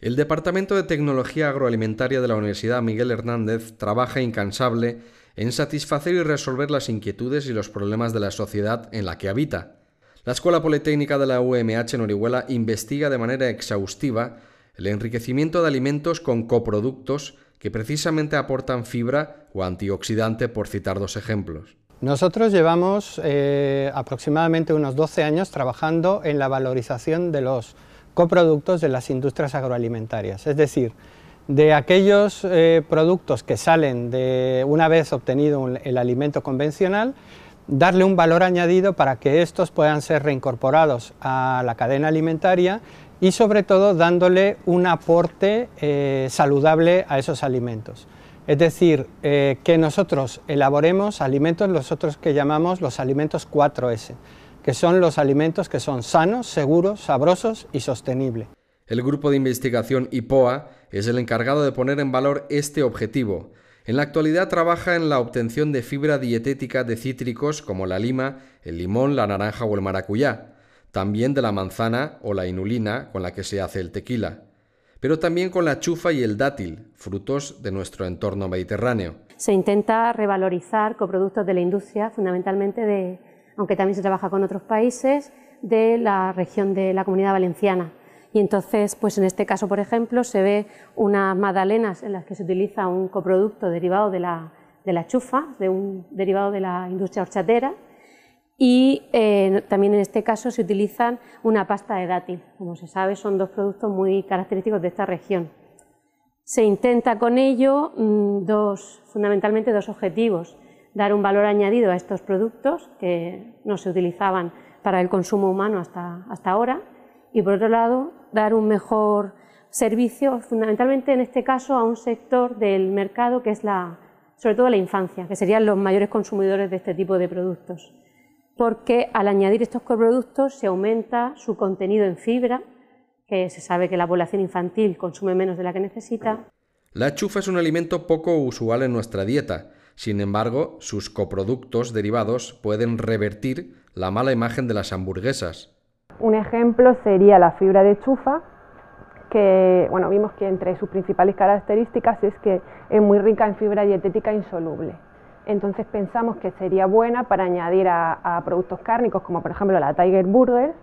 Departamento de Tecnología Agroalimentaria de la Universidad Miguel Hernández trabaja incansable en satisfacer y resolver las inquietudes y los problemas de la sociedad en la que habita. La Escuela Politécnica de la UMH en Orihuela investiga de manera exhaustiva el enriquecimiento de alimentos con coproductos que precisamente aportan fibra o antioxidante, por citar dos ejemplos. Nosotros llevamos eh, aproximadamente unos 12 años trabajando en la valorización de los coproductos de las industrias agroalimentarias, es decir, de aquellos eh, productos que salen de una vez obtenido el alimento convencional, darle un valor añadido para que estos puedan ser reincorporados a la cadena alimentaria y sobre todo dándole un aporte eh, saludable a esos alimentos. Es decir, eh, que nosotros elaboremos alimentos, los otros que llamamos los alimentos 4S, que son los alimentos que son sanos, seguros, sabrosos y sostenibles. El grupo de investigación IPOA es el encargado de poner en valor este objetivo. En la actualidad trabaja en la obtención de fibra dietética de cítricos como la lima, el limón, la naranja o el maracuyá, también de la manzana o la inulina con la que se hace el tequila, pero también con la chufa y el dátil, frutos de nuestro entorno mediterráneo. Se intenta revalorizar coproductos de la industria, fundamentalmente de aunque también se trabaja con otros países de la región de la Comunidad Valenciana. Y entonces, pues en este caso, por ejemplo, se ve unas magdalenas en las que se utiliza un coproducto derivado de la, chufa, de un derivado de la industria horchatera, y eh, también en este caso se utilizan una pasta de dátil. Como se sabe, son dos productos muy característicos de esta región. Se intenta con ello mm, dos, fundamentalmente dos objetivos dar un valor añadido a estos productos que no se utilizaban para el consumo humano hasta, hasta ahora y por otro lado dar un mejor servicio fundamentalmente en este caso a un sector del mercado que es la, sobre todo la infancia, que serían los mayores consumidores de este tipo de productos. Porque al añadir estos coproductos se aumenta su contenido en fibra, que se sabe que la población infantil consume menos de la que necesita. La chufa es un alimento poco usual en nuestra dieta sin embargo, sus coproductos derivados pueden revertir la mala imagen de las hamburguesas. Un ejemplo sería la fibra de chufa, que bueno, vimos que entre sus principales características es que es muy rica en fibra dietética insoluble. Entonces pensamos que sería buena para añadir a, productos cárnicos, como por ejemplo la Tiger Burger,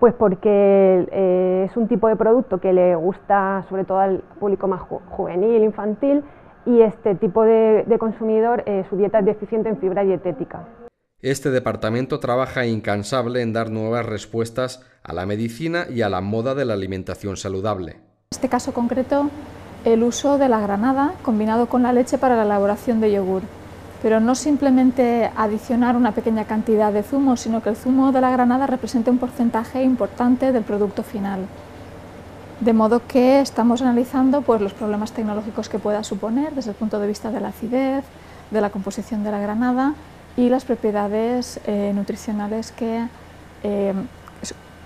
pues porque eh, es un tipo de producto que le gusta sobre todo al público más juvenil, infantil, y este tipo de, consumidor eh, su dieta es deficiente en fibra dietética. Este departamento trabaja incansable en dar nuevas respuestas a la medicina y a la moda de la alimentación saludable. En este caso concreto, el uso de la granada combinado con la leche para la elaboración de yogur. Pero no simplemente adicionar una pequeña cantidad de zumo, sino que el zumo de la granada represente un porcentaje importante del producto final. De modo que estamos analizando pues, los problemas tecnológicos que pueda suponer desde el punto de vista de la acidez, de la composición de la granada y las propiedades eh, nutricionales que, eh,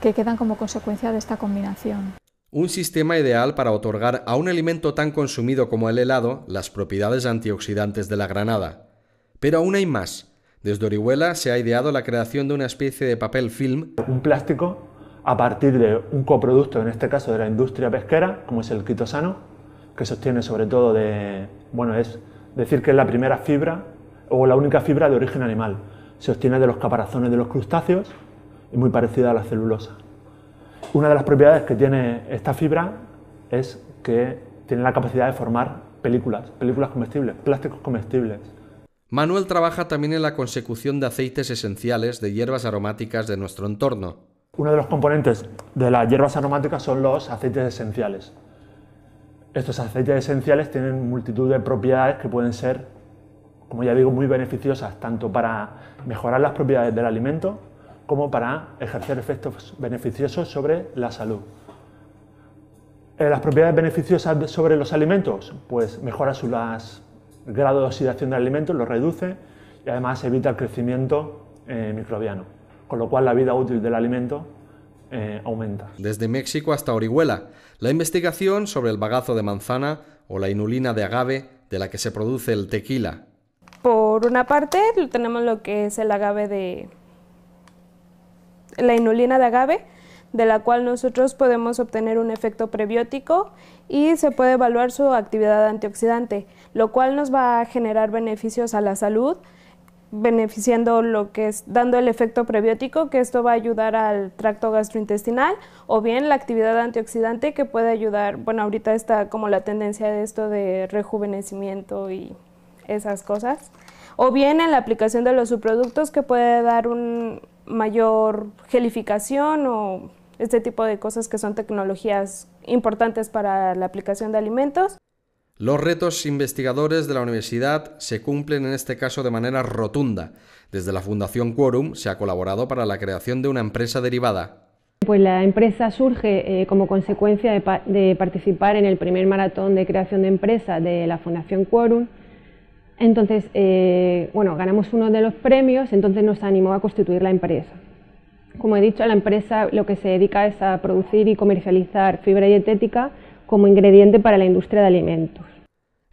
que quedan como consecuencia de esta combinación. Un sistema ideal para otorgar a un alimento tan consumido como el helado las propiedades antioxidantes de la granada. Pero aún hay más. Desde Orihuela se ha ideado la creación de una especie de papel film. Un plástico a partir de un coproducto, en este caso de la industria pesquera, como es el quitosano, que sostiene sobre todo de, bueno, es decir que es la primera fibra o la única fibra de origen animal. Se obtiene de los caparazones de los crustáceos y muy parecida a la celulosa. Una de las propiedades que tiene esta fibra es que tiene la capacidad de formar películas, películas comestibles, plásticos comestibles. Manuel trabaja también en la consecución de aceites esenciales de hierbas aromáticas de nuestro entorno. Uno de los componentes de las hierbas aromáticas son los aceites esenciales. Estos aceites esenciales tienen multitud de propiedades que pueden ser, como ya digo, muy beneficiosas tanto para mejorar las propiedades del alimento como para ejercer efectos beneficiosos sobre la salud. Eh, las propiedades beneficiosas sobre los alimentos, pues mejora su grado de oxidación del alimento, lo reduce y además evita el crecimiento eh, microbiano con lo cual la vida útil del alimento eh, aumenta. Desde México hasta Orihuela, la investigación sobre el bagazo de manzana o la inulina de agave de la que se produce el tequila. Por una parte tenemos lo que es el agave de la inulina de agave, de la cual nosotros podemos obtener un efecto prebiótico y se puede evaluar su actividad antioxidante, lo cual nos va a generar beneficios a la salud, beneficiando lo que es dando el efecto prebiótico, que esto va a ayudar al tracto gastrointestinal, o bien la actividad antioxidante que puede ayudar, bueno, ahorita está como la tendencia de esto de rejuvenecimiento y esas cosas, o bien en la aplicación de los subproductos que puede dar un mayor gelificación o este tipo de cosas que son tecnologías importantes para la aplicación de alimentos. Los retos investigadores de la universidad se cumplen en este caso de manera rotunda. Desde la Fundación Quorum se ha colaborado para la creación de una empresa derivada. Pues la empresa surge eh, como consecuencia de, participar en el primer maratón de creación de empresa de la Fundación Quorum. Entonces, eh, bueno, ganamos uno de los premios, entonces nos animó a constituir la empresa. Como he dicho, la empresa lo que se dedica es a producir y comercializar fibra dietética como ingrediente para la industria de alimentos.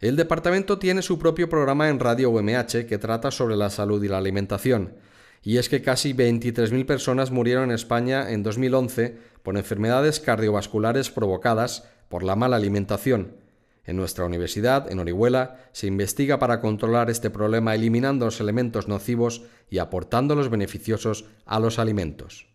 El departamento tiene su propio programa en Radio UMH que trata sobre la salud y la alimentación. Y es que casi 23.000 personas murieron en España en 2011 por enfermedades cardiovasculares provocadas por la mala alimentación. En nuestra universidad, en Orihuela, se investiga para controlar este problema eliminando los elementos nocivos y aportando los beneficiosos a los alimentos.